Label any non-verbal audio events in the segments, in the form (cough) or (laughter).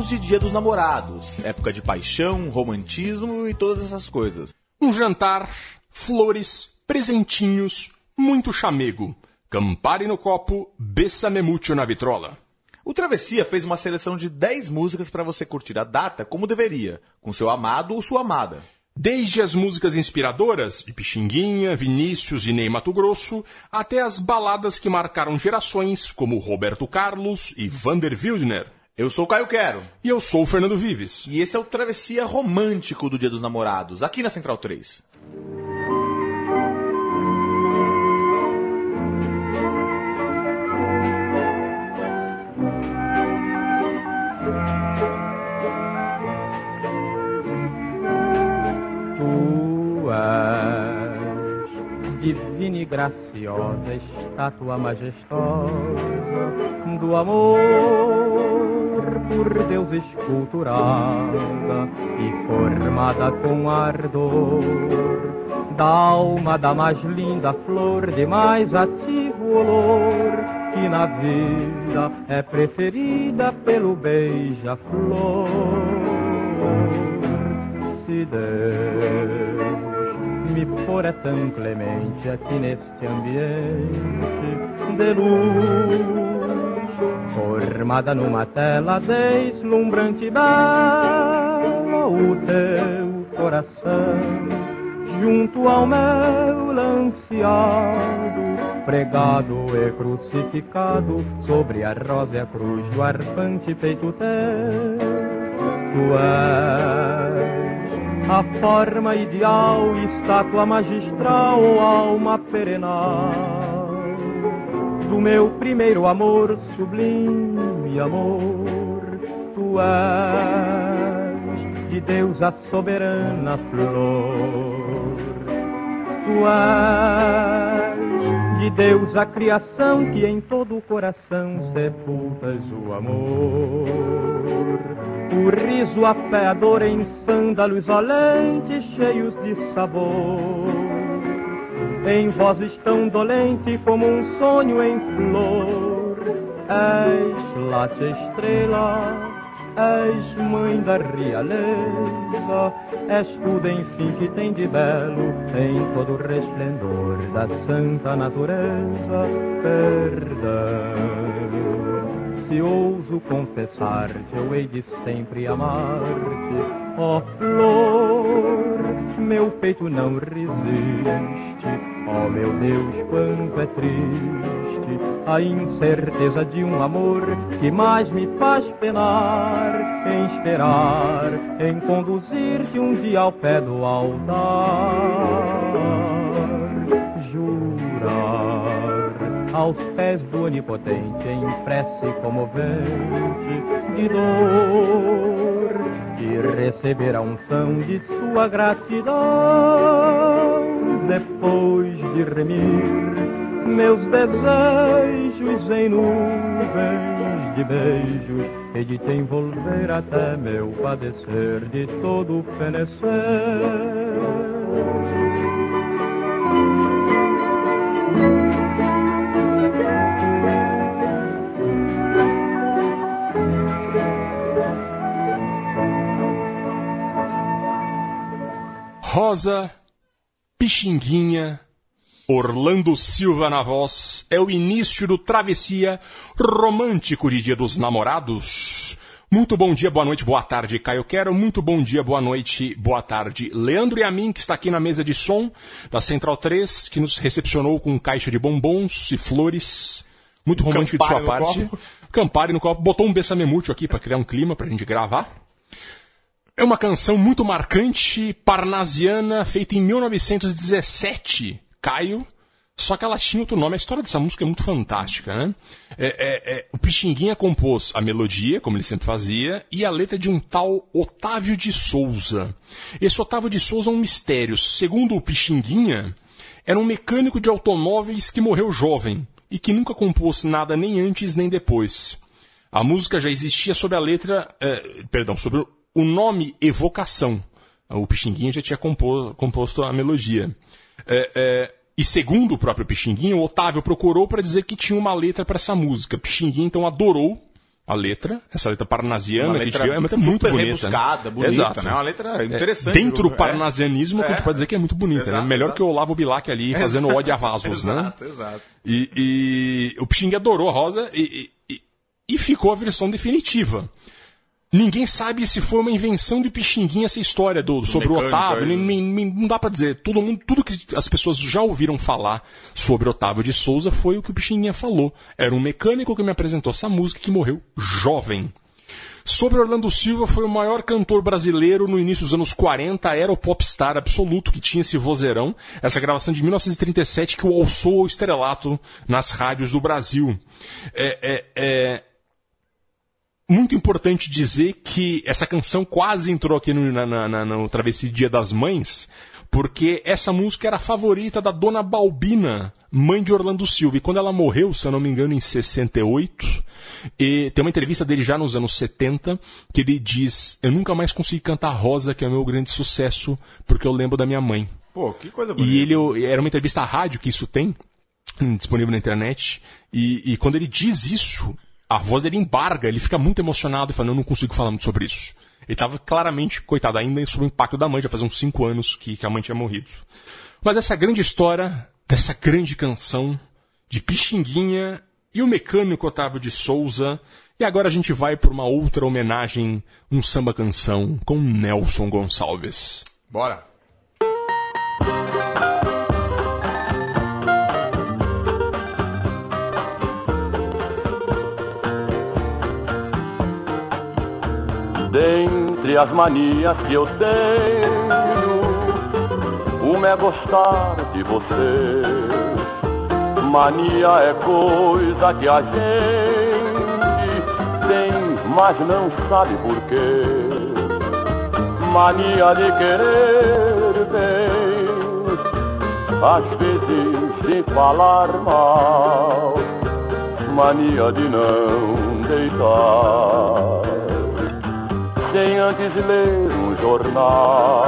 Tempos de Dia dos Namorados, época de paixão, romantismo e todas essas coisas. Um jantar, flores, presentinhos, muito chamego. Campari no copo, bessame mucho na vitrola. O Travessia fez uma seleção de 10 músicas para você curtir a data como deveria, com seu amado ou sua amada. Desde as músicas inspiradoras, de Pixinguinha, Vinícius e Ney Mato Grosso, até as baladas que marcaram gerações, como Roberto Carlos e Vander Wildner. Eu sou o Caio Quero. E eu sou o Fernando Vives. E esse é o Travessia Romântico do Dia dos Namorados, aqui na Central 3. Tu és divina e graciosa, estátua majestosa do amor por Deus esculturada e formada com ardor. Da alma da mais linda flor de mais ativo olor que na vida é preferida pelo beija-flor. Se Deus me for é tão clemente aqui neste ambiente de luz, formada numa tela deslumbrante e bela, o teu coração junto ao meu lanceado, pregado e crucificado sobre a rosa cruz do arfante peito teu. Tu és a forma ideal, estátua magistral, alma perenal do meu primeiro amor, sublime amor. Tu és de Deus a soberana flor. Tu és de Deus a criação que em todo o coração sepultas o amor. O riso, a fé, a dor em sândalos olentes cheios de sabor. Em vozes tão dolente como um sonho em flor. És late estrela, és mãe da realeza, és tudo enfim que tem de belo em todo o resplendor da santa natureza. Perdão se ouso confessar-te, eu hei de sempre amar-te, ó flor, meu peito não resiste, ó meu Deus, quanto é triste a incerteza de um amor que mais me faz penar, em esperar, em conduzir-te um dia ao pé do altar, jurar aos pés do onipotente em prece comovente de dor e receber a unção de sua gratidão depois de remir meus desejos em nuvens de beijos e de te envolver até meu padecer de todo fenecer. Rosa, Pixinguinha, Orlando Silva na voz, é o início do Travessia Romântico de Dia dos Namorados. Muito bom dia, boa noite, boa tarde, Caio Quero. Muito bom dia, boa noite, boa tarde, Leandro e a mim, que está aqui na mesa de som da Central 3, que nos recepcionou com caixa de bombons e flores. Muito romântico de sua parte. Copo. Campari no copo. Botou um bessamemútil aqui para criar um clima pra gente gravar. É uma canção muito marcante, parnasiana, feita em 1917. Caio, Só que ela tinha outro nome. A história dessa música é muito fantástica, né? É, é, é, o Pixinguinha compôs a melodia, como ele sempre fazia, e a letra de um tal Otávio de Souza. Esse Otávio de Souza é um mistério. Segundo o Pixinguinha, era um mecânico de automóveis que morreu jovem e que nunca compôs nada nem antes nem depois. A música já existia sob a letra, eh, perdão, sobre o nome Evocação. O Pixinguinha já tinha composto a melodia. Eh, eh, e segundo o próprio Pixinguinha, o Otávio procurou para dizer que tinha uma letra para essa música. Pixinguinha então adorou a letra, essa letra parnasiana Uma que letra viu, é uma letra muito bonita. rebuscada, bonita, Exato. né? Uma letra interessante. Dentro do É. parnasianismo, que a gente É. pode dizer que é muito bonita, Exato, né? Melhor exato. que o Olavo Bilac ali fazendo (laughs) ódio a vasos, né? Exato, exato. E, e o Pixingue adorou a Rosa e- e- e ficou a versão definitiva. Ninguém sabe se foi uma invenção de Pixinguinha essa história do, sobre o Otávio. aí. Nin- nin- Não dá pra dizer. Todo mundo, tudo que as pessoas já ouviram falar sobre Otávio de Souza foi o que o Pixinguinha falou. Era um mecânico que me apresentou essa música que morreu jovem. Sobre Orlando Silva, foi o maior cantor brasileiro no início dos anos 40, era o popstar absoluto que tinha esse vozeirão. Essa gravação de 1937 que o alçou ao estrelato nas rádios do Brasil. É, é, é muito importante dizer que essa canção quase entrou aqui no, na, na, no Travessia Dia das Mães, porque essa música era a favorita da Dona Balbina, mãe de Orlando Silva. E quando ela morreu, se eu não me engano, em 68, e tem uma entrevista dele já nos anos 70, que ele diz: Eu nunca mais consegui cantar Rosa, que é o meu grande sucesso, porque eu lembro da minha mãe. Pô, que coisa bonita. E ele era uma entrevista à rádio que isso tem, disponível na internet. E, e quando ele diz isso, a voz dele embarga, ele fica muito emocionado e fala, eu não consigo falar muito sobre isso. Ele estava claramente, coitado, ainda sob o impacto da mãe, já fazia uns cinco anos que, que a mãe tinha morrido. Mas essa grande história, dessa grande canção, de Pixinguinha e o mecânico Otávio de Souza. E agora a gente vai por uma outra homenagem, um samba-canção com Nelson Gonçalves. Bora. Dentre as manias que eu tenho, uma é gostar de você. Mania é coisa que a gente tem, mas não sabe por quê. Mania de querer bem, às vezes sem falar mal. Mania de não deitar sem antes ler um jornal,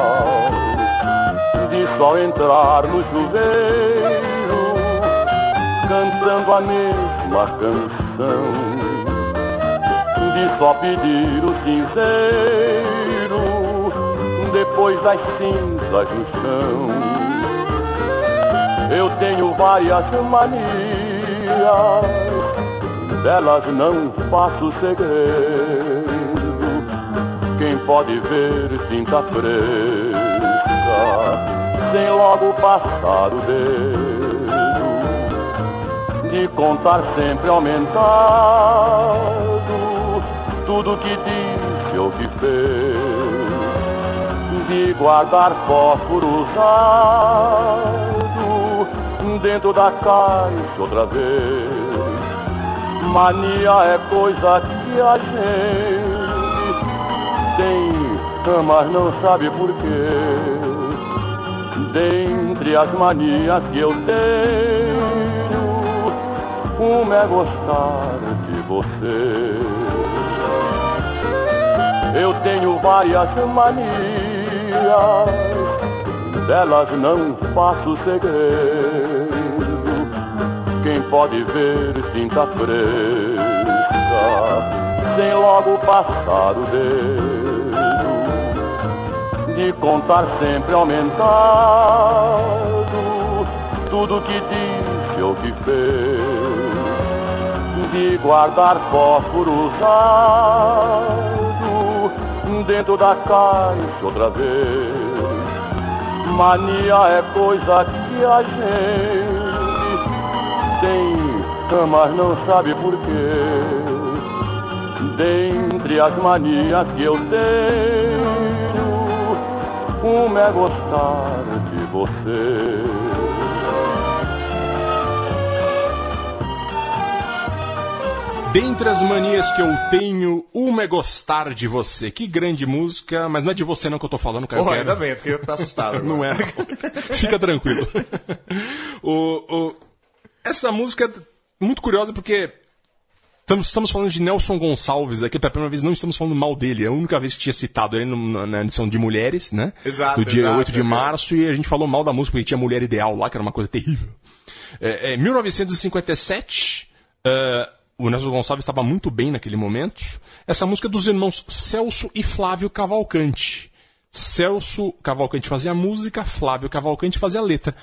de só entrar no chuveiro, cantando a mesma canção, de só pedir o cinzeiro, depois das cinzas no chão. Eu tenho várias manias, delas não faço segredo. Quem pode ver tinta fresca, sem logo passar o dedo, de contar sempre aumentado tudo que disse ou que fez, de guardar fósforo usado dentro da caixa outra vez. Mania é coisa que a gente tem, mas não sabe por quê. Dentre as manias que eu tenho, uma é gostar de você. Eu tenho várias manias, delas não faço segredo. Quem pode ver tinta fresca, sem logo passar o dedo, de contar sempre aumentado tudo que disse ou que fez, de guardar fósforo usado dentro da caixa outra vez. Mania é coisa que a gente tem, mas não sabe por quê. Dentre as manias que eu tenho, como é gostar de você. Dentre as manias que eu tenho, uma é gostar de você. Que grande música, mas não é de você não que eu tô falando, cara. Oh, ainda bem, porque eu tô assustado. (laughs) Não é. Fica tranquilo. (laughs) o, o... Essa música é muito curiosa porque estamos, estamos falando de Nelson Gonçalves aqui, pela primeira vez não estamos falando mal dele. É a única vez que tinha citado ele no- na, edição de Mulheres, né? Exato, Do dia exato, 8 de é. março, e a gente falou mal da música porque tinha Mulher Ideal lá, que era uma coisa terrível. É, é, 1957, é, o Nelson Gonçalves estava muito bem naquele momento. Essa música é dos irmãos Celso e Flávio Cavalcante. Celso Cavalcante fazia a música, Flávio Cavalcante fazia a letra.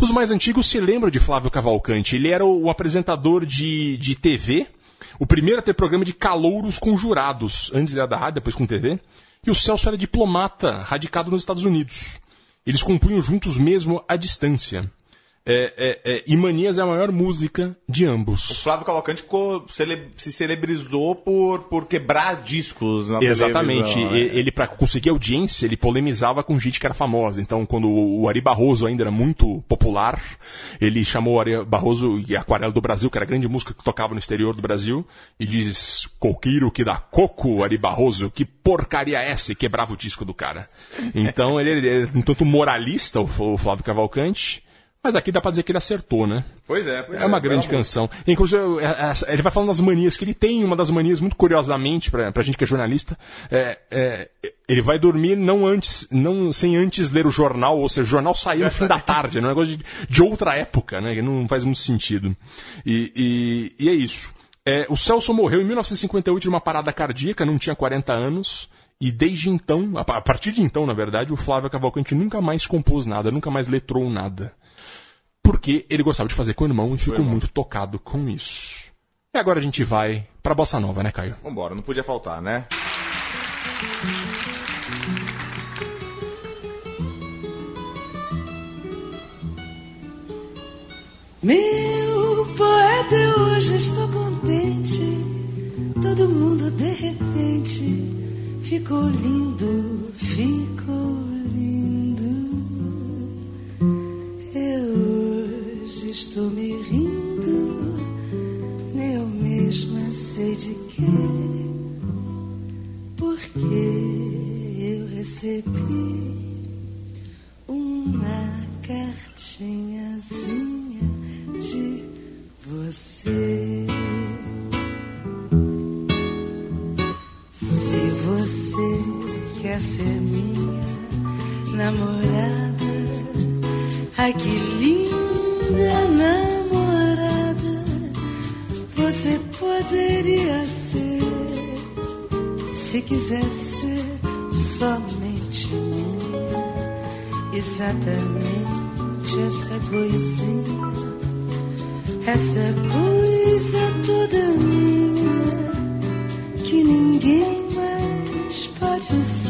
Os mais antigos se lembram de Flávio Cavalcante. Ele era o, o apresentador de, de TV, o primeiro a ter programa de calouros com jurados. Antes ele era da rádio, depois com TV. E o Celso era diplomata, radicado nos Estados Unidos. Eles compunham juntos mesmo à distância. É, é, é, e Manias é a maior música de ambos. O Flávio Cavalcante ficou, cele- se celebrizou por, por quebrar discos na Exatamente. televisão? E- Ele, para conseguir audiência, ele polemizava com gente que era famosa. Então, quando o Ari Barroso ainda era muito popular, ele chamou o Ari Barroso e Aquarela do Brasil, que era a grande música que tocava no exterior do Brasil, e diz: Coqueiro que dá coco, Ari Barroso, que porcaria é essa? E quebrava o disco do cara. Então, ele, ele é um tanto moralista, o o Flávio Cavalcante. Mas aqui dá pra dizer que ele acertou, né? Pois é, pois É uma bela grande canção. Inclusive, é, é, ele vai falando das manias que ele tem. Uma das manias, muito curiosamente, pra, pra gente que é jornalista, é, é, ele vai dormir não antes, não sem antes ler o jornal, ou seja, o jornal saiu no fim da (laughs) tarde, é um negócio de, de outra época, né? Que não faz muito sentido. E, e, e é isso. É, o Celso morreu em 1958 de uma parada cardíaca, não tinha 40 anos. E desde então, a pa- a partir de então, na verdade, o Flávio Cavalcante nunca mais compôs nada, nunca mais letrou nada porque ele gostava de fazer com o irmão e ficou muito tocado com isso. E agora a gente vai pra Bossa Nova, né, Caio? Vambora, não podia faltar, né? Meu poeta, eu hoje estou contente. Todo mundo de repente ficou lindo, ficou lindo. Estou me rindo, nem eu mesma sei de quê. Porque eu recebi uma cartinhazinha de você. Se você quer ser minha namorada, ai que linda namorada, você poderia ser, se quiser ser somente minha exatamente essa coisinha, essa coisa toda minha que ninguém mais pode ser.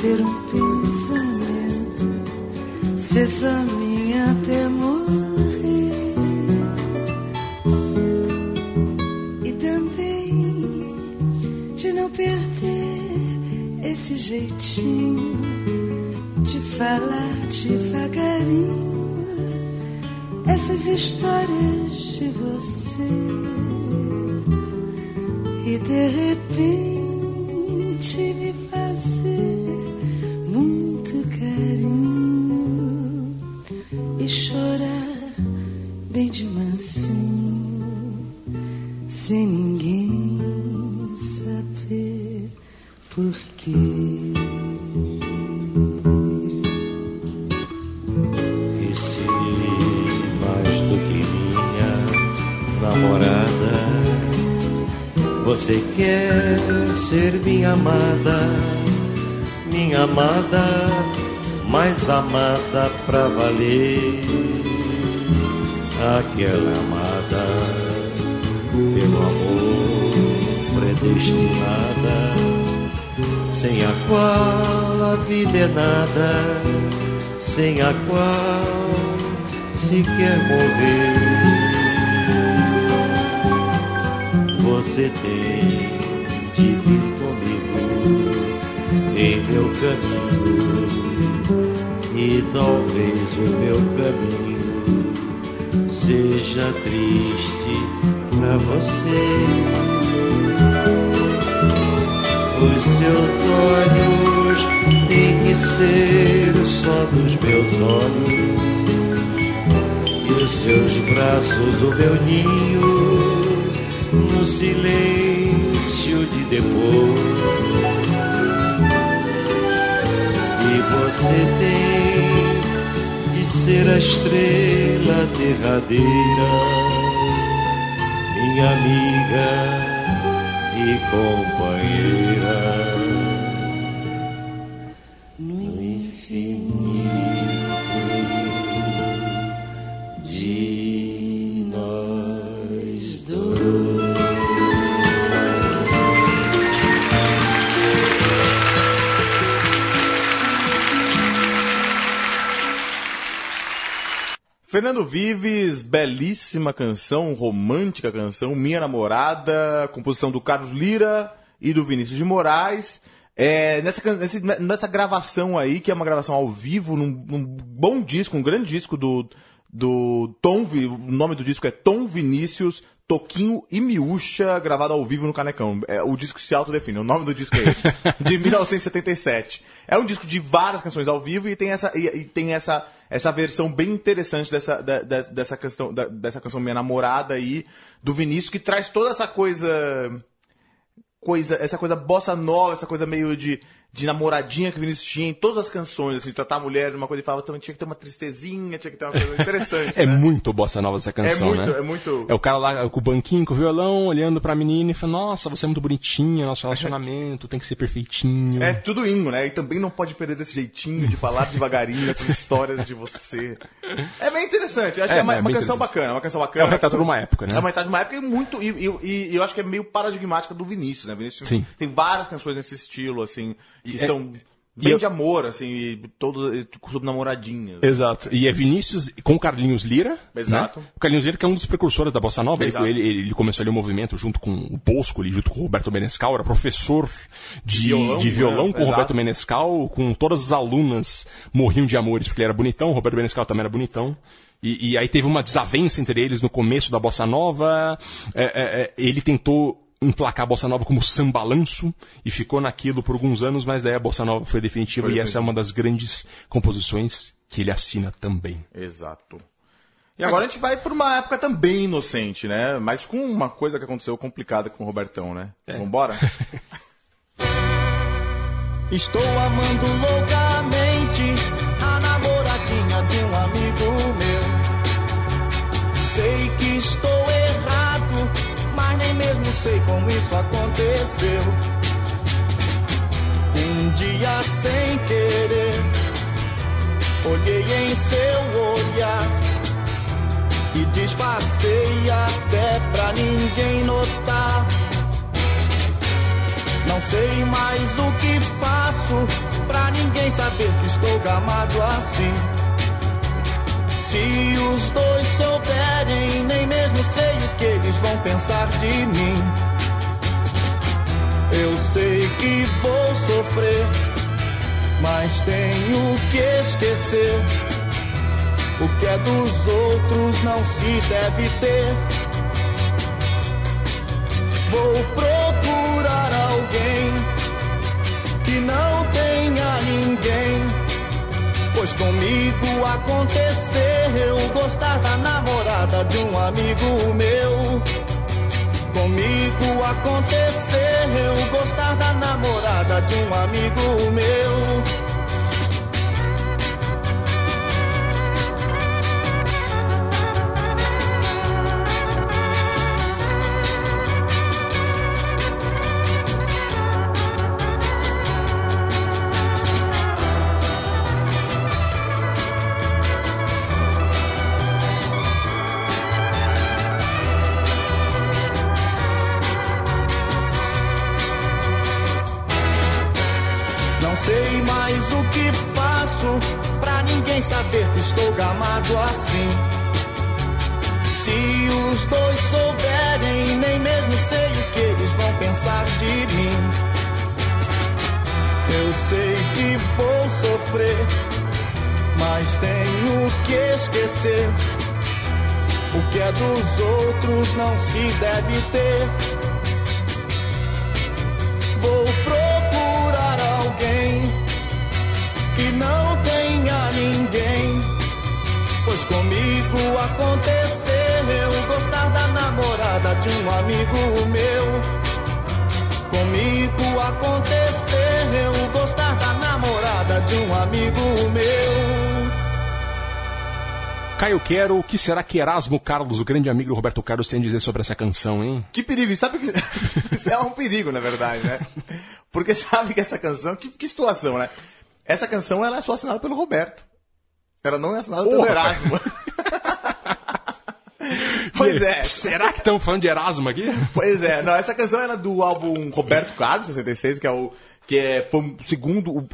Ter um pensamento, ser só minha até morrer. E também de não perder esse jeitinho de falar devagarinho essas histórias de você. E de repente valer, aquela amada pelo amor predestinada, sem a qual a vida é nada sem a qual se quer morrer. Você tem de vir comigo em meu caminho e talvez o meu caminho seja triste pra você. Os seus olhos têm que ser só dos meus olhos e os seus braços o meu ninho no silêncio de depois. Você tem de ser a estrela derradeira, minha amiga e companheira. Fernando Vives, belíssima canção, romântica canção, Minha Namorada, composição do Carlos Lira e do Vinícius de Moraes. É, nessa, nessa gravação aí, que é uma gravação ao vivo, num, num bom disco, um grande disco do, do Tom, o nome do disco é Tom Vinícius, Toquinho e Miúcha, gravado ao vivo no Canecão. É, o disco se autodefine, o nome do disco é esse, de (laughs) 1977. É um disco de várias canções ao vivo e tem essa, e, e tem essa, essa versão bem interessante dessa, da- da- dessa, questão, da- dessa canção Minha Namorada aí, do Vinícius, que traz toda essa coisa coisa, essa coisa bossa nova, essa coisa meio de, de namoradinha que o Vinícius tinha em todas as canções, assim, tratar a mulher de uma coisa e falava, também tinha que ter uma tristezinha, tinha que ter uma coisa interessante. É né? muito bossa nova essa canção, muito- né? é muito- É o cara lá com o banquinho, com o violão, olhando pra menina e falando, nossa, você é muito bonitinha, nosso relacionamento tem que ser perfeitinho. É tudo ingo, né? E também não pode perder esse jeitinho de falar devagarinho (laughs) essas histórias de você. É bem interessante. Eu acho É, que é uma, é uma canção bacana, é uma canção É bacana. um retrato de uma época, né? É uma retrato de uma época e muito. E, e- e eu acho que é meio paradigmática do Vinícius, né? Vinícius Sim. tem várias canções nesse estilo, assim, E é- são bem eu- de amor, assim, e todo sobre namoradinhas. Exato. E é Vinícius com Carlinhos Lira. Exato. né? O Carlinhos Lira que é um dos precursores da Bossa Nova. Ele, Exato. ele, ele começou ali o movimento junto com o Bosco, ali, junto com o Roberto Menescal. Era professor de Violão, de violão né? com o. Roberto Menescal. Com todas as alunas morriam de amores porque ele era bonitão. O Roberto Menescal também era bonitão. E, e aí teve uma desavença entre eles no começo da Bossa Nova. É, é, é, ele tentou emplacar a Bossa Nova como sambalanço e ficou naquilo por alguns anos, mas daí a Bossa Nova foi definitiva Foi e essa é uma das grandes composições que ele assina também. Exato. E agora a gente vai por uma época também inocente, né? Mas com uma coisa que aconteceu complicada com o Robertão, né? Vambora? (laughs) Estou amando loucamente sei como isso aconteceu. Um dia sem querer, olhei em seu olhar e disfarcei até pra ninguém notar. Não sei mais o que faço pra ninguém saber que estou gamado assim. Se os dois souberem, nem mesmo sei o que eles vão pensar de mim. Eu sei que vou sofrer, mas tenho que esquecer. O que é dos outros não se deve ter. Vou procurar alguém que não tenha. Pois comigo aconteceu gostar da namorada de um amigo meu. Comigo aconteceu gostar da namorada de um amigo meu. Esquecer. O que é dos outros não se deve ter. Vou procurar alguém que não tenha ninguém. Pois comigo aconteceu eu gostar da namorada de um amigo meu. Comigo aconteceu eu gostar da namorada de um amigo meu. Caio Quero, o que será que Erasmo Carlos, o grande amigo do Roberto Carlos, tem a dizer sobre essa canção, hein? Que perigo, sabe que (laughs) isso é um perigo, na verdade, né? Porque sabe que essa canção, que, que situação, né? Essa canção ela é só assinada pelo Roberto. Ela não é assinada pelo Porra, Erasmo. (laughs) pois é. Será que estamos falando de Erasmo aqui? Pois é, não, essa canção era do álbum Roberto Carlos, 66, que é o que é, foi o segundo, um-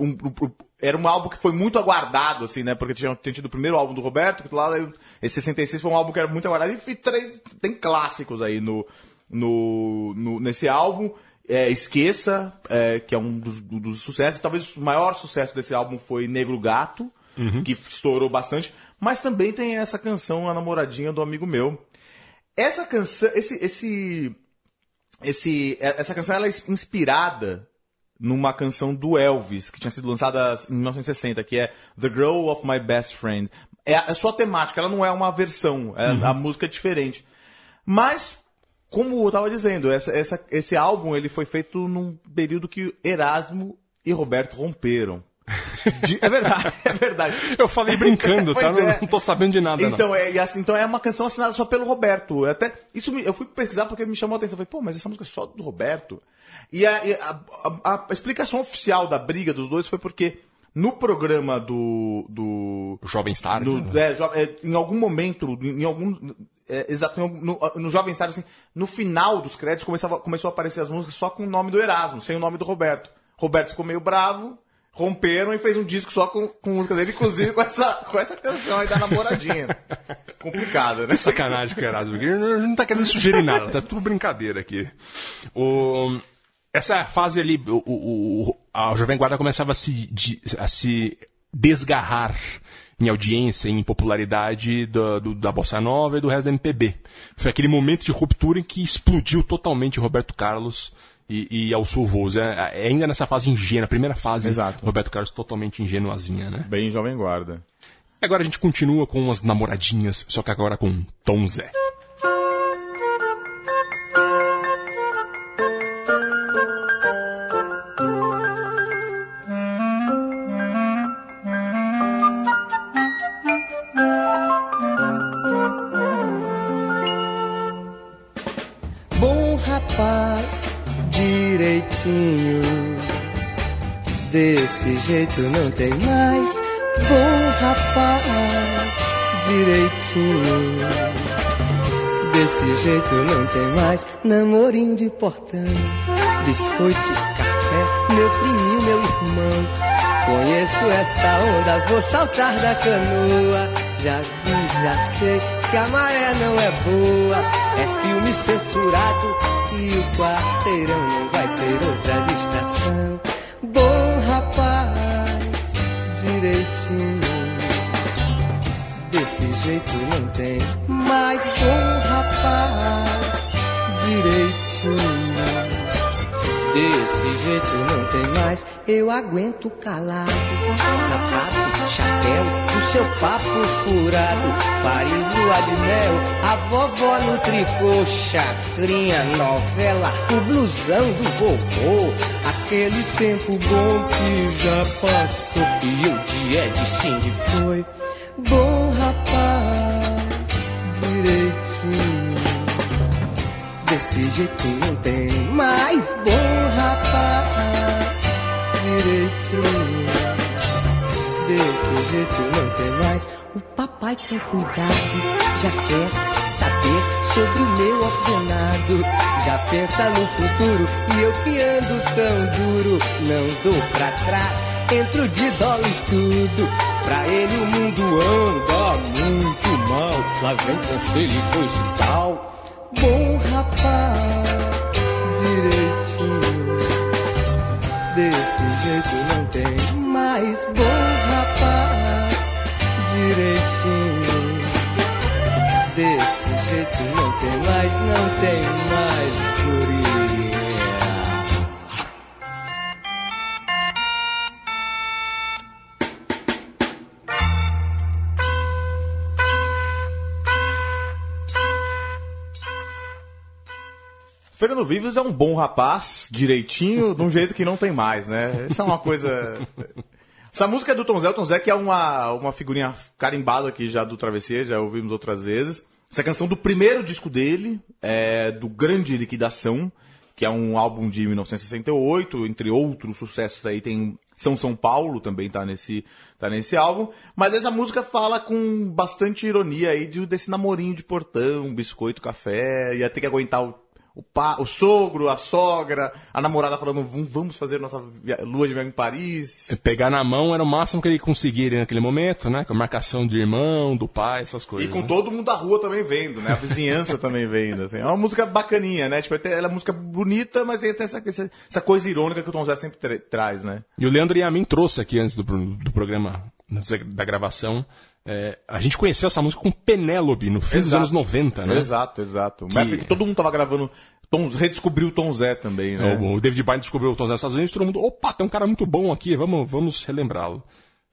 o- era um álbum que foi muito aguardado, assim, né? Porque tinha, tinha tido o primeiro álbum do Roberto, que lá, esse 66 foi um álbum que era muito aguardado, e três, tem clássicos aí no, no, no- nesse álbum. É, Esqueça, é, que é um dos, do- dos sucessos, talvez o maior sucesso desse álbum foi Negro Gato, que estourou bastante, mas também tem essa canção, A Namoradinha do Amigo Meu. Essa canção, esse, esse, esse, essa canção ela é inspirada numa canção do Elvis, que tinha sido lançada em 1960, que é The Girl of My Best Friend. É a, é sua temática, ela não é uma versão, é- a música é diferente. Mas, como eu tava dizendo, essa, essa- esse álbum ele foi feito num período que Erasmo e Roberto romperam. (laughs) De- é verdade, é verdade. Eu falei brincando, tá? Pois Não, é. não tô sabendo de nada, Então não. é, assim, então é uma canção assinada só pelo Roberto. Até, isso me- eu fui pesquisar porque me chamou a atenção. Eu falei, pô, mas essa música é só do Roberto? E a, a- a- a explicação oficial da briga dos dois foi porque no programa do. do O Jovem Star. no- né? é, é, em algum momento, em algum. é, exato, no, no Jovem Star, assim, no final dos créditos começava, começou a aparecer as músicas só com o nome do Erasmo, sem o nome do Roberto. Roberto ficou meio bravo, romperam e fez um disco só com, com música dele, inclusive com essa, com essa canção aí da namoradinha. Complicada, né? Sacanagem o Erasmo. Ele não tá querendo sugerir nada, tá tudo brincadeira aqui. O, essa fase ali, o, o- o- a Jovem Guarda começava a se, a se desgarrar em audiência, em popularidade da, do- da Bossa Nova e do resto da MPB. Foi aquele momento de ruptura em que explodiu totalmente Roberto Carlos e, e Alceu Voz. É, é ainda nessa fase ingênua, primeira fase, Exato. Roberto Carlos totalmente ingenuazinha, né? Bem Jovem Guarda. Agora a gente continua com umas namoradinhas, só que agora com Tom Zé. Jeito não tem mais. Bom rapaz, direitinho. Desse jeito não tem mais. Namorinho de portão, biscoito, café, meu priminho, meu irmão. Conheço esta onda, vou saltar da canoa. Já vi, já sei que a maré não é boa. É filme censurado e o quarteirão não vai ter outra distração. Direitinho. Desse jeito não tem mais bom rapaz, direitinho. Desse jeito não tem mais, eu aguento calado. Sapato, chapéu, o seu papo furado. Paris, lua de mel, a vovó no tricô. Chacrinha, novela, o blusão do vovô. Aquele tempo bom que já passou. E o dia de Cindy foi. Jeito não tem mais. O papai com cuidado já quer saber sobre o meu ordenado. Já pensa no futuro e eu que ando tão duro. Não dou pra trás, entro de dólar e tudo. Pra ele o mundo anda muito mal. Lá vem conselho e coisa e tal. Bom rapaz, direitinho. Desse jeito não tem mais bom rapaz direitinho. Desse jeito não tem mais, não tem mais Fernando Vives é um bom rapaz, direitinho, de um jeito que não tem mais, né? Isso é uma coisa. Essa música é do Tom Zé, o Tom Zé que é uma, uma figurinha carimbada aqui já do Travessia, já ouvimos outras vezes. Essa canção do primeiro disco dele, é do Grande Liquidação, que é um álbum de 1968, entre outros sucessos aí tem São São Paulo também tá nesse, tá nesse álbum, mas essa música fala com bastante ironia aí de, desse namorinho de portão, biscoito, café, ia ter que aguentar o o, pa, o sogro, a sogra, a namorada falando, "Vamos- fazer nossa lua de mel em Paris. Pegar na mão era o máximo que ele conseguiria naquele momento, né? Com a marcação do irmão, do pai, essas E coisas. com né? todo mundo da rua também vendo, né? A vizinhança (laughs) também vendo, assim. É uma música bacaninha, né? Tipo, ela é uma música bonita, mas tem até essa, essa, essa coisa irônica que o Tom Zé sempre tra- traz, né? E o Leandro Yamin trouxe aqui antes do, do programa, da gravação. É, a gente conheceu essa música com Penélope no fim dos Exato. anos 90, né? Exato, exato. Que- Uma época que todo mundo tava gravando, Tom, redescobriu o Tom Zé também, né? O, o David Byrne descobriu o Tom Zé nos Estados Unidos todo mundo, opa, tem um cara muito bom aqui, vamos, vamos relembrá-lo.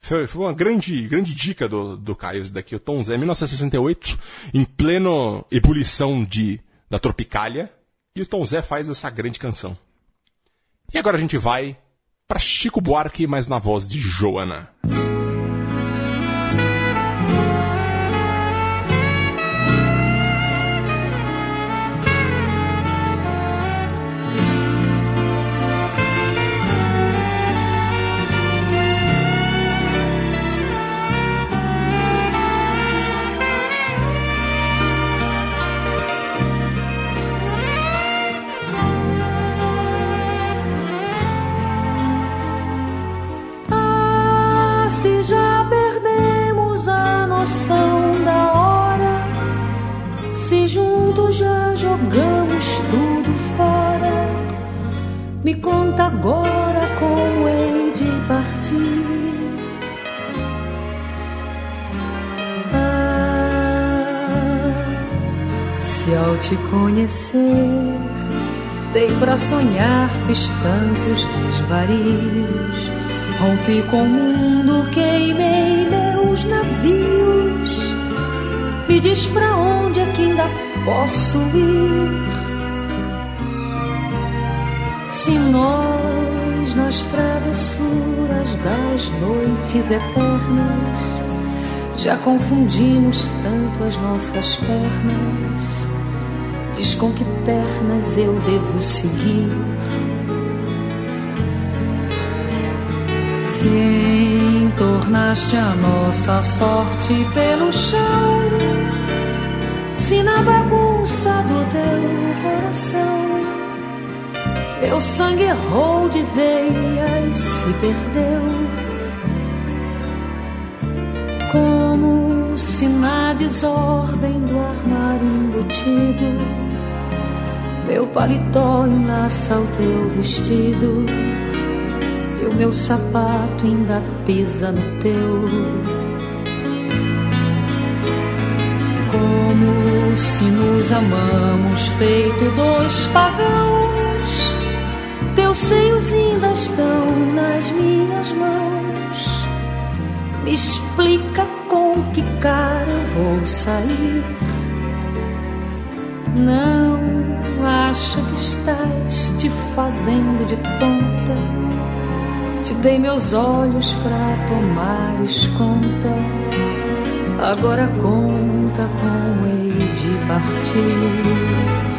Foi, foi uma grande, grande dica do, do Caio daqui. O Tom Zé, 1968, em pleno ebulição de, da Tropicália, e o Tom Zé faz essa grande canção. E agora a gente vai para Chico Buarque, mas na voz de Joana. Ah, noção da hora, se juntos já jogamos tudo fora, me conta agora como hei de partir. Ah, se ao te conhecer Dei pra sonhar, fiz tantos desvarios. Rompi com o mundo, queimei meus navios. Me diz pra onde é que ainda posso ir. Se nós, nas travessuras das noites eternas, já confundimos tanto as nossas pernas. Diz com que pernas eu devo seguir. Se entornaste a nossa sorte pelo chão, se na bagunça do teu coração meu sangue errou de veia e se perdeu. Como se na desordem do armário embutido meu paletó enlaça o teu vestido meu sapato ainda pisa no teu. Como se nos amamos feito dois pagãos, teus seios ainda estão nas minhas mãos. Me explica com que cara eu vou sair. Não acha que estás te fazendo de tonta. Te dei meus olhos pra tomares conta. Agora conta com hei de partir.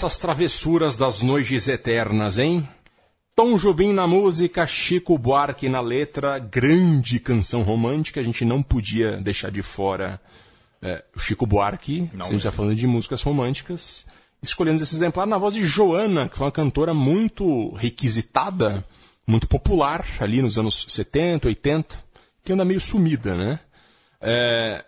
Essas travessuras das noites eternas, hein? Tom Jobim na música, Chico Buarque na letra, grande canção romântica, a gente não podia deixar de fora é, Chico Buarque, Não se a gente está falando de músicas românticas. Escolhemos esse exemplar na voz de Joana, que foi uma cantora muito requisitada, muito popular ali nos anos 70, 80, que anda meio sumida, né? É,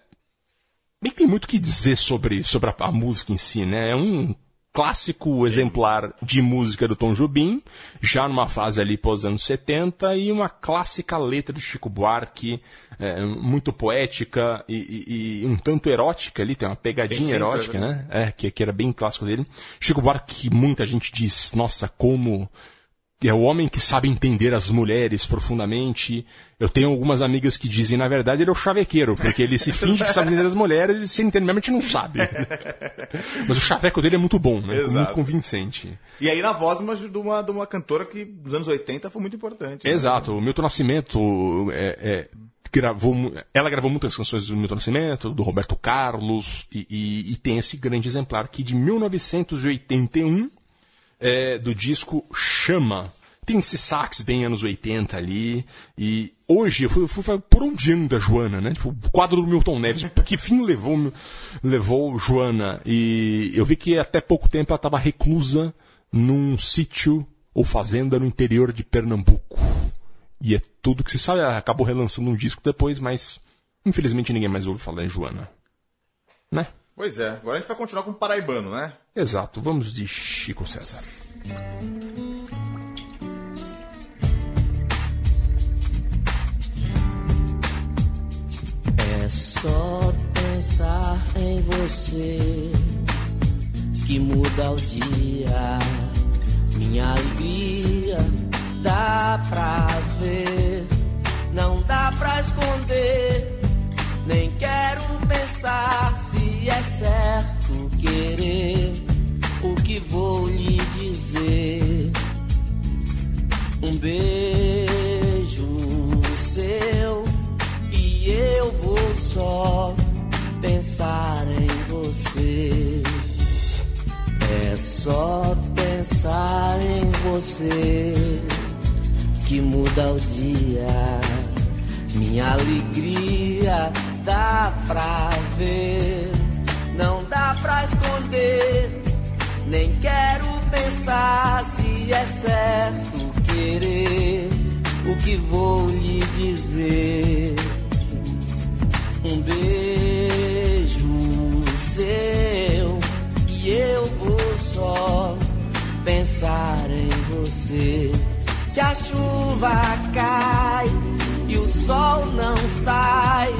Bem que tem muito o que dizer sobre, sobre a, a música em si, né? É um clássico exemplar de música do Tom Jobim, já numa fase ali pós anos 70, e uma clássica letra de Chico Buarque, é, muito poética e, e- e um tanto erótica ali, tem uma pegadinha Tem sempre, erótica, é né? É, que, que era bem clássico dele. Chico Buarque, que muita gente diz, nossa, como é o homem que sabe entender as mulheres profundamente. Eu tenho algumas amigas que dizem, na verdade, ele é o chavequeiro, porque ele se (laughs) finge que sabe entender as mulheres e se gente não sabe. (laughs) Mas o chaveco dele é muito bom, né? Exato. Muito convincente. E aí na voz mas de uma, de uma cantora que nos anos 80 foi muito importante. né? Exato. O Milton Nascimento é, é, gravou, ela gravou muitas canções do Milton Nascimento, do Roberto Carlos, e, e- e tem esse grande exemplar aqui de 1981, é, do disco Chama. Tem esse sax bem anos 80 ali. E hoje eu fui, fui, por onde anda Joana, né? Tipo, o quadro do Milton Neves. (laughs) Que fim levou, levou Joana? E eu vi que até pouco tempo ela estava reclusa num sítio ou fazenda no interior de Pernambuco. E é tudo que se sabe. Ela acabou relançando um disco depois, mas infelizmente ninguém mais ouve falar em Joana. Né? Pois é, agora a gente vai continuar com o Paraibano, né? Exato. Vamos de Chico César. É só pensar em você que muda o dia. Minha alegria dá pra ver, não dá pra esconder. Nem quero pensar se é certo querer o que vou lhe dizer. Um beijo seu e eu vou só pensar em você. É só pensar em você que muda o dia. Minha alegria dá pra ver, não dá pra esconder. Nem quero pensar se é certo querer o que vou lhe dizer. Um beijo seu e eu vou só pensar em você. Se a chuva cai e o sol não sai,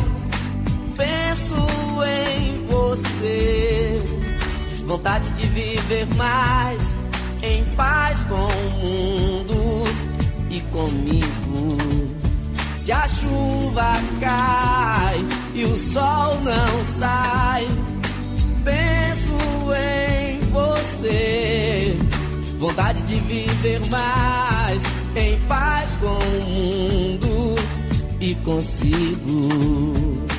Vontade de viver mais em paz com o mundo e comigo. Se a chuva cai e o sol não sai, penso em você. Vontade de viver mais em paz com o mundo e consigo.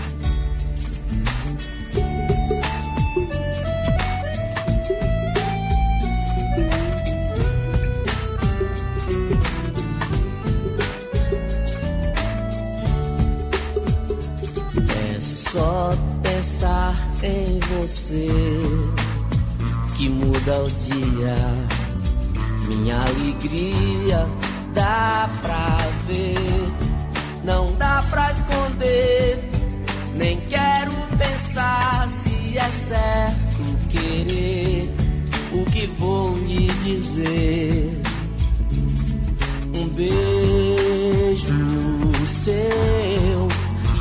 Em você que muda o dia. Minha alegria dá pra ver, não dá pra esconder. Nem quero pensar se é certo querer o que vou lhe dizer. Um beijo seu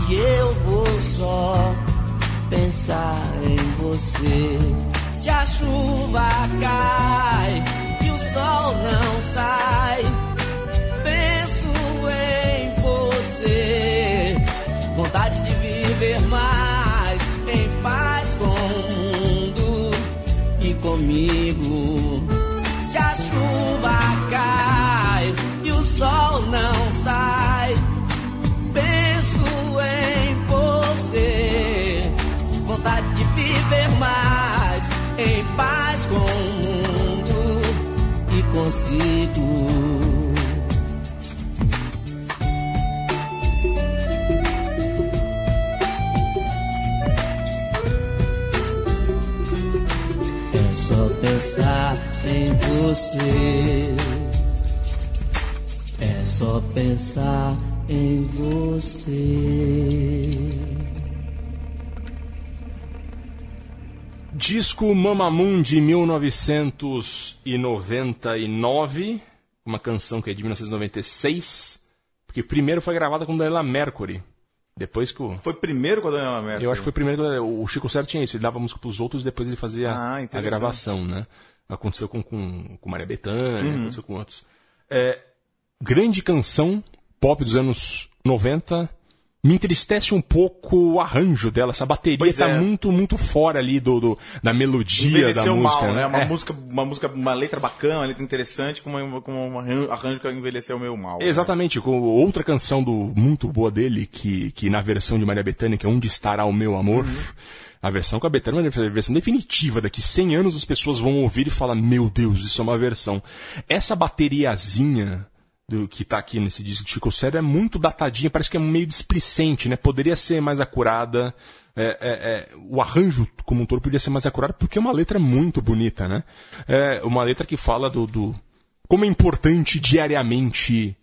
e eu vou só pensar Se a chuva cai e o sol não sai, penso em você. Vontade de viver mais em paz com o mundo e comigo. É só pensar em você. É só pensar em você. Disco Mamamoo de 1900 1999, uma canção que é de 1996, porque primeiro foi gravada com Daniela Mercury. Depois que o... Foi primeiro com a Daniela Mercury? Eu acho que foi primeiro que o Chico Certo tinha isso, ele dava música pros outros e depois ele fazia Ah, a gravação, né? Aconteceu com, com, com Maria Bethânia, Uhum. aconteceu com outros. É, grande canção, pop dos anos 90. Me entristece um pouco o arranjo dela, essa bateria Pois tá é. muito, muito fora ali do, do- da melodia da Envelheceu música, mal, né? Uma É. música, uma música, uma letra bacana, uma letra interessante, com, uma, com um arran- arranjo que envelheceu meio mal. né? Exatamente, com outra canção do muito boa dele, que, que na versão de Maria Bethânia, que é Onde Estará o Meu Amor, a versão com a Bethânia é uma versão definitiva, daqui 100 anos as pessoas vão ouvir e falar, meu Deus, isso é uma versão. Essa bateriazinha do que tá aqui nesse disco de Chico César é muito datadinha, parece que é meio displicente, né? Poderia ser mais acurada. É, é, é, o arranjo como um todo poderia ser mais acurado porque é uma letra muito bonita, né? É uma letra que fala do, do como é importante diariamente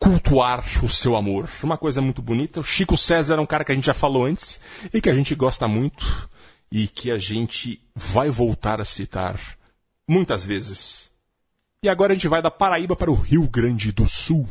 cultuar o seu amor. Uma coisa muito bonita. O Chico César é um cara que a gente já falou antes e que a gente gosta muito e que a gente vai voltar a citar muitas vezes. E agora a gente vai da Paraíba para o Rio Grande do Sul.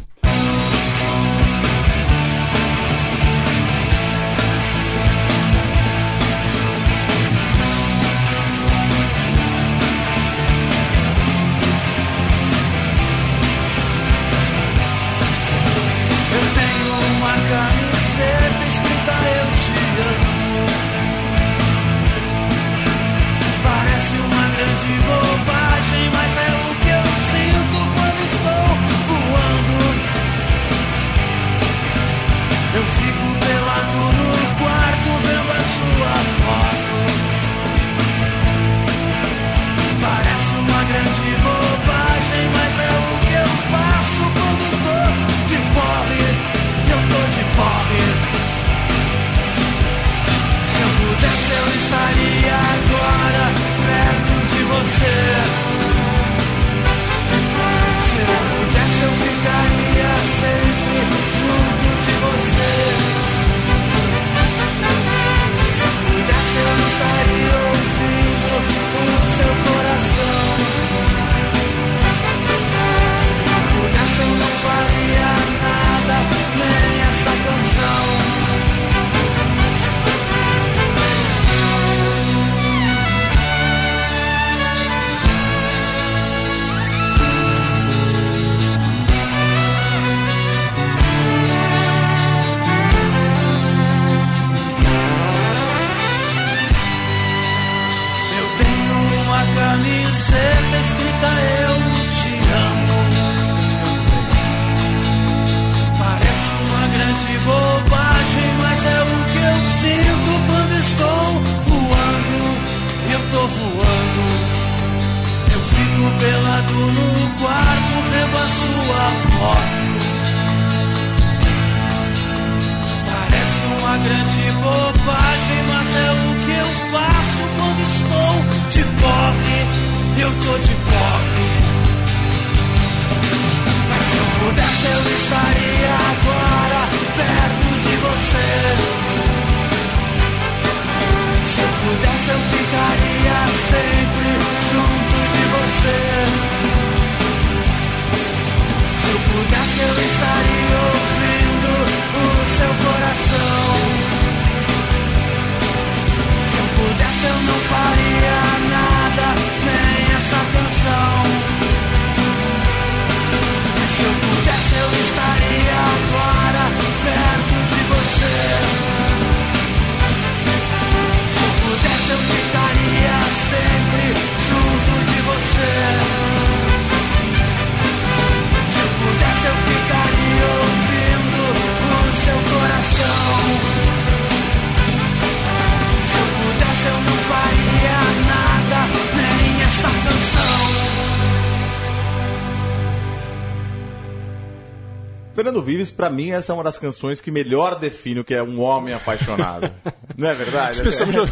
Fernando Vives, pra mim, essa é uma das canções que melhor define o que é um homem apaixonado. (laughs) Não é verdade? Especialmente.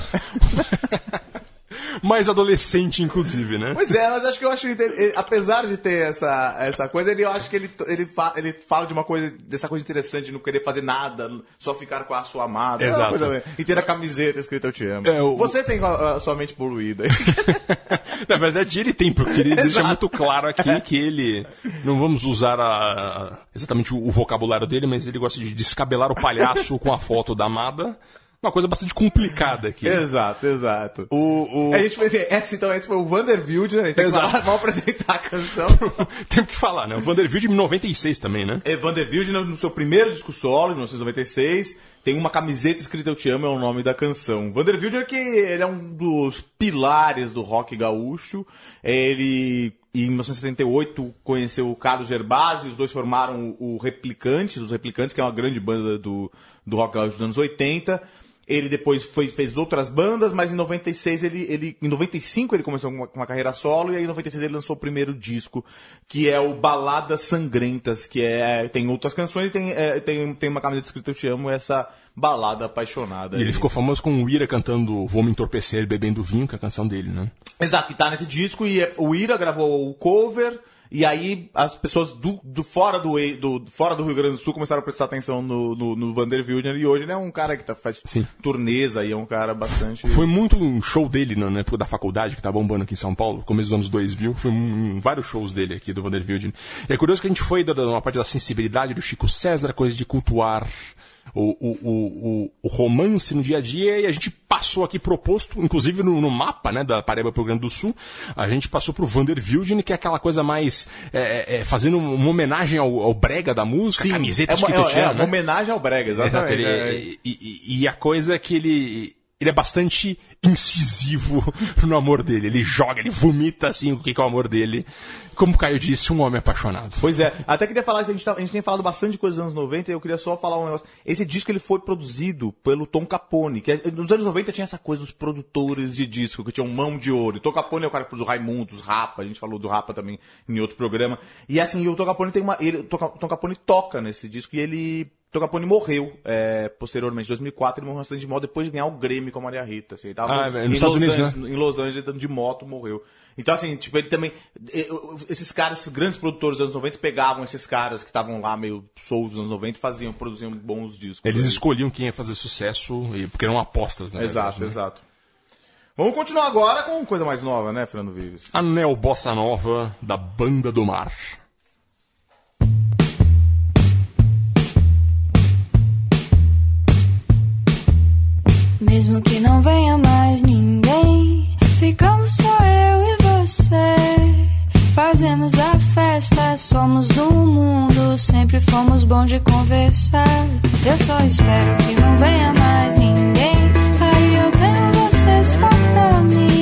Mais adolescente, inclusive, né? Pois é, mas acho que eu acho ele- apesar de ter essa, essa coisa, ele, eu acho que ele, ele, fa- ele fala de uma coisa, dessa coisa interessante de não querer fazer nada, só ficar com a sua amada. É Exato. coisa E ter a camiseta escrita Eu Te Amo. É, o- Você tem a, a sua mente poluída. (laughs) Na verdade, ele tem, porque ele (laughs) deixa Exato. muito claro aqui que ele. Não vamos usar a- exatamente o, o vocabulário dele, mas ele gosta de descabelar o palhaço com a foto da amada. Uma coisa bastante complicada aqui. exato, exato. O, o- A gente vai ter, esse, então, esse foi o né? Gente tem que Exato. falar, vamos apresentar a canção. (laughs) Temos que falar, né? O Vanderbilt em 96 também, né? É Vanderbilt no no seu primeiro disco solo, em 1996. Tem uma camiseta escrita Eu Te Amo, é o nome da canção. Vanderbilt é que ele é um dos pilares do rock gaúcho. Ele, em 1978, conheceu o Carlos Gervásio, os dois formaram o Replicantes, os Replicantes, que é uma grande banda do, do rock gaúcho dos anos 80. Ele depois foi, fez outras bandas, mas em 96 ele, ele em 95 ele começou uma, uma carreira solo e aí em 96 ele lançou o primeiro disco, que é o Baladas Sangrentas, que é tem outras canções e tem, é, tem, tem uma camiseta escrita Eu Te Amo, essa balada apaixonada. E ele ficou famoso com o Ira cantando Vou Me Entorpecer Bebendo Vinho, que é a canção dele, né? Exato, que tá nesse disco e é- o Ira gravou o cover e aí as pessoas do, do fora, do, do, fora do Rio Grande do Sul começaram a prestar atenção no, no, no Vander Wildner e hoje ele é um cara que tá, faz Sim. turnês aí, é um cara bastante... Foi muito um show dele na época da faculdade, que tá bombando aqui em São Paulo, começo dos anos 2000. Foi um, vários shows dele aqui, do Vander Wilden. E é curioso que a gente foi da, da uma parte da sensibilidade do Chico César, coisa de cultuar o, o, o, o, o romance no dia a dia, e a gente passou aqui proposto, inclusive no, no mapa né, da Paraíba pro Rio Grande do Sul, a gente passou pro Vander Wilden, que é aquela coisa mais é, é, fazendo uma homenagem ao, ao brega da música, camiseta é escrita é, é uma né? homenagem ao Brega, Exato, exatamente. ele- é. e, e- e a coisa é que ele. Ele é bastante incisivo no amor dele. Ele joga, ele vomita assim o que é o amor dele. Como o Caio disse, um homem apaixonado. Pois é, até queria falar, a gente, tá- a gente tem falado bastante de coisas dos anos 90 e eu queria só falar um negócio. Esse disco ele foi produzido pelo Tom Capone, que é- nos anos 90 tinha essa coisa dos produtores de disco, que tinham mão de ouro. E Tom Capone é o cara produziu Raimundo, Rapa, a gente falou do Rapa também em outro programa. E assim, o Tom Capone tem uma. Ele, Tom Capone toca nesse disco e ele. Capone morreu é, posteriormente, em 2004, ele morreu num acidente de moto depois de ganhar o Grêmio com a Maria Rita. Assim, tava Ah, é, nos em Estados Los Unidos, né? Angeles, em Los Angeles, de moto, morreu. Então, assim, tipo, ele também. Esses caras, esses grandes produtores dos anos 90, pegavam esses caras que estavam lá meio soltos nos anos 90 e faziam, produziam bons discos. Eles escolhiam quem ia fazer sucesso, e- porque eram apostas, né? Exato, exato. Vamos continuar agora com coisa mais nova, né, Fernando Vives? A Neo Bossa Nova da Banda do Mar. Mesmo que não venha mais ninguém, ficamos só eu e você. Fazemos a festa, somos do mundo, sempre fomos bons de conversar. Eu só espero que não venha mais ninguém. Aí eu tenho você só pra mim.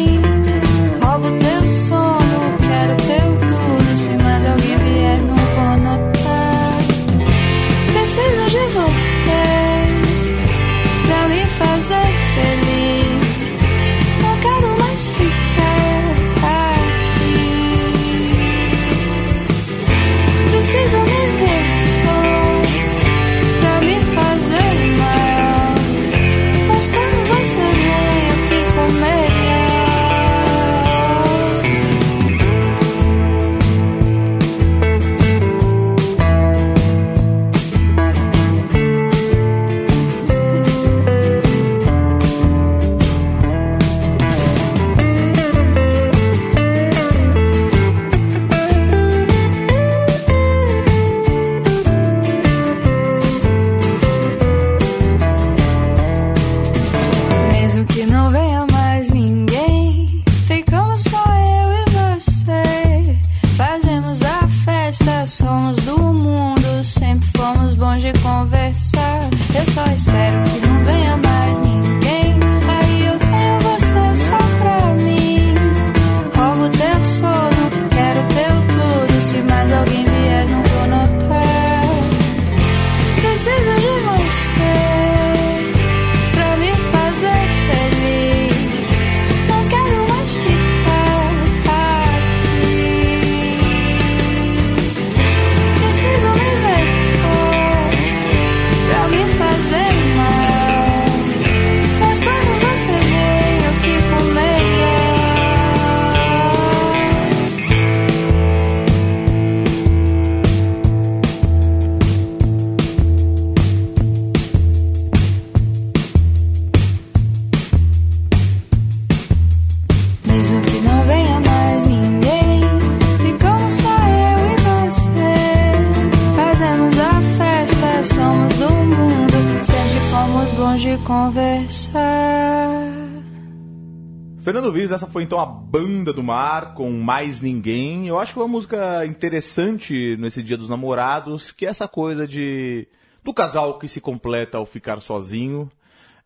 Fernando Vives, essa foi então a Banda do Mar com Mais Ninguém. Eu acho que é uma música interessante nesse Dia dos Namorados, que é essa coisa de do casal que se completa ao ficar sozinho.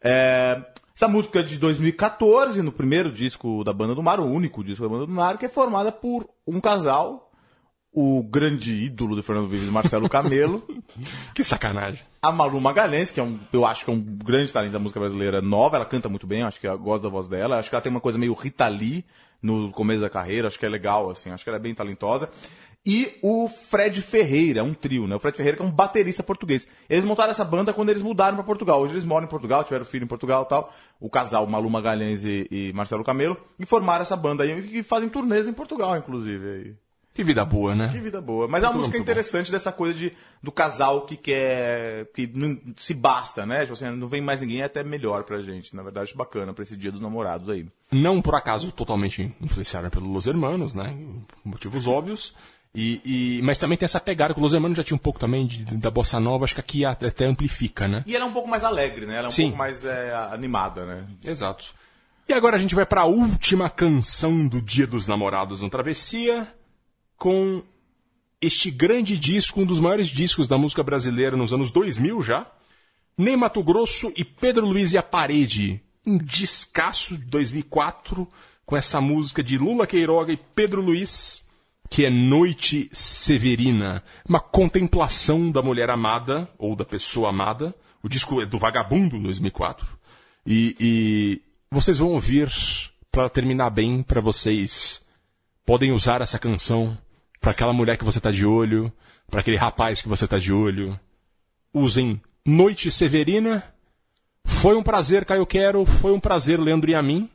É, essa música é de 2014, no primeiro disco da Banda do Mar, o único disco da Banda do Mar, que é formada por um casal, o grande ídolo de Fernando Vives, Marcelo Camelo. (laughs) que sacanagem. A Malu Magalhães, que é um, eu acho que é um grande talento da música brasileira nova, ela canta muito bem, acho que eu gosto da voz dela, acho que ela tem uma coisa meio Rita Lee no começo da carreira, acho que é legal, assim, acho que ela é bem talentosa. E o Fred Ferreira, um trio, né? O Fred Ferreira que é um baterista português. Eles montaram essa banda quando eles mudaram para Portugal. Hoje eles moram em Portugal, tiveram filho em Portugal e tal. O casal Malu Magalhães e, e Marcelo Camelo. E formaram essa banda aí, e fazem turnês em Portugal, inclusive. Aí. Que vida boa, né? Que vida boa. Mas é uma música interessante dessa coisa de, do casal que quer. que não se basta, né? Tipo assim, não vem mais ninguém, é até melhor pra gente. Na verdade, bacana pra esse dia dos namorados aí. Não por acaso totalmente influenciada pelos Los Hermanos, né? Motivos óbvios. E, e, mas também tem essa pegada, que o Los Hermanos já tinha um pouco também de, da bossa nova, acho que aqui até amplifica, né? E ela é um pouco mais alegre, né? Ela é um Sim. pouco mais é, animada, né? Exato. E agora a gente vai para a última canção do Dia dos Namorados no Travessia, com este grande disco, um dos maiores discos da música brasileira nos anos 2000 já. Ney Mato Grosso e Pedro Luiz e a Parede. Um descasso de 2004, com essa música de Lula Queiroga e Pedro Luiz, que é Noite Severina. Uma contemplação da mulher amada, ou da pessoa amada. O disco é do Vagabundo, 2004. E, e vocês vão ouvir, para terminar bem, para vocês podem usar essa canção para aquela mulher que você tá de olho, para aquele rapaz que você tá de olho. Usem Noite Severina. Foi um prazer, Caio Quero. Foi um prazer, Leandro e a mim.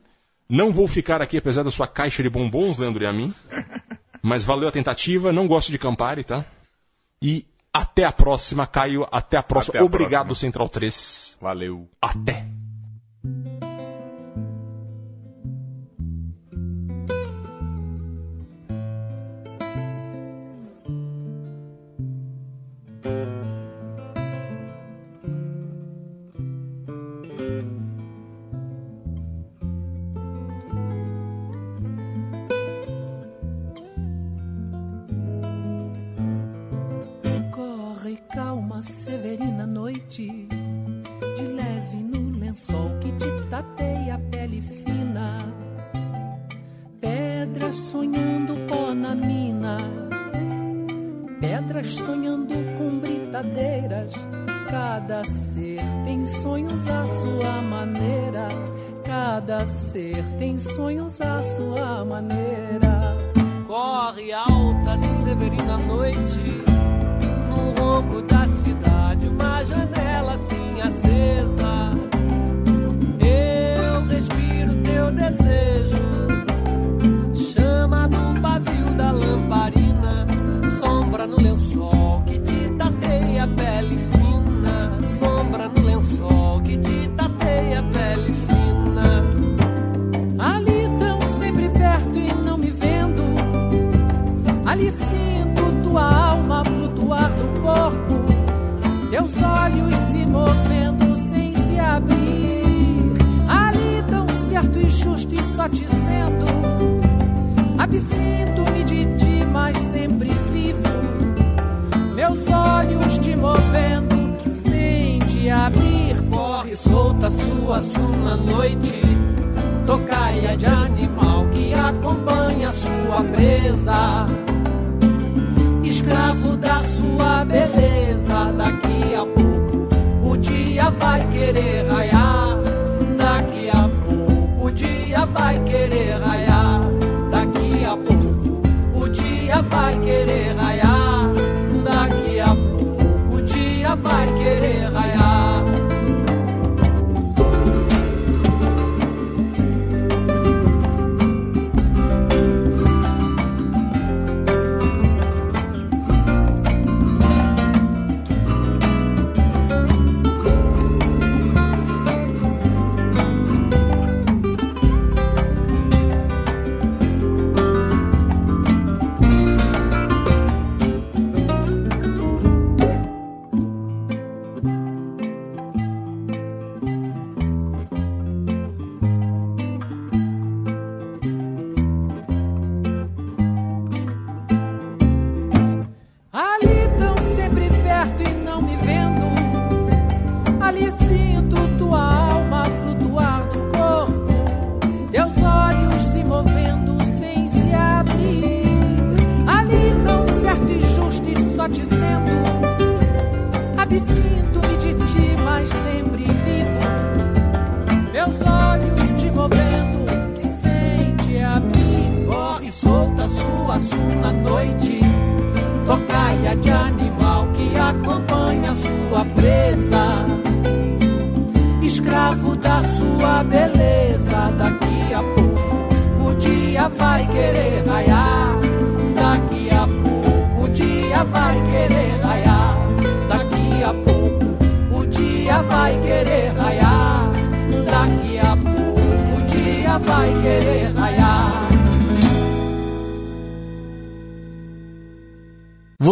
Não vou ficar aqui apesar da sua caixa de bombons, Leandro e a mim. (laughs) Mas valeu a tentativa. Não gosto de Campari, tá? E até a próxima, Caio. Até a próxima. Até a Obrigado, próxima. Central 3. Valeu. Até. Tem sonhos à sua maneira. Corre alta, severina noite, no ronco da cidade, uma janela assim acesa. Eu respiro teu desejo, chama do pavio da lamparina, sombra no lençol que te tateia a pele fina, olhos se movendo sem se abrir. Ali tão certo e justo e só te sendo. Absinto-me de ti, mas sempre vivo. Meus olhos te movendo sem te abrir. Corre solta sua suna noite, tocaia de animal que acompanha sua presa. Escravo da sua beleza, daqui a pouco dia vai querer raiar. Daqui a pouco o dia vai querer raiar. Daqui a pouco o dia vai querer raiar. Daqui a pouco o dia vai querer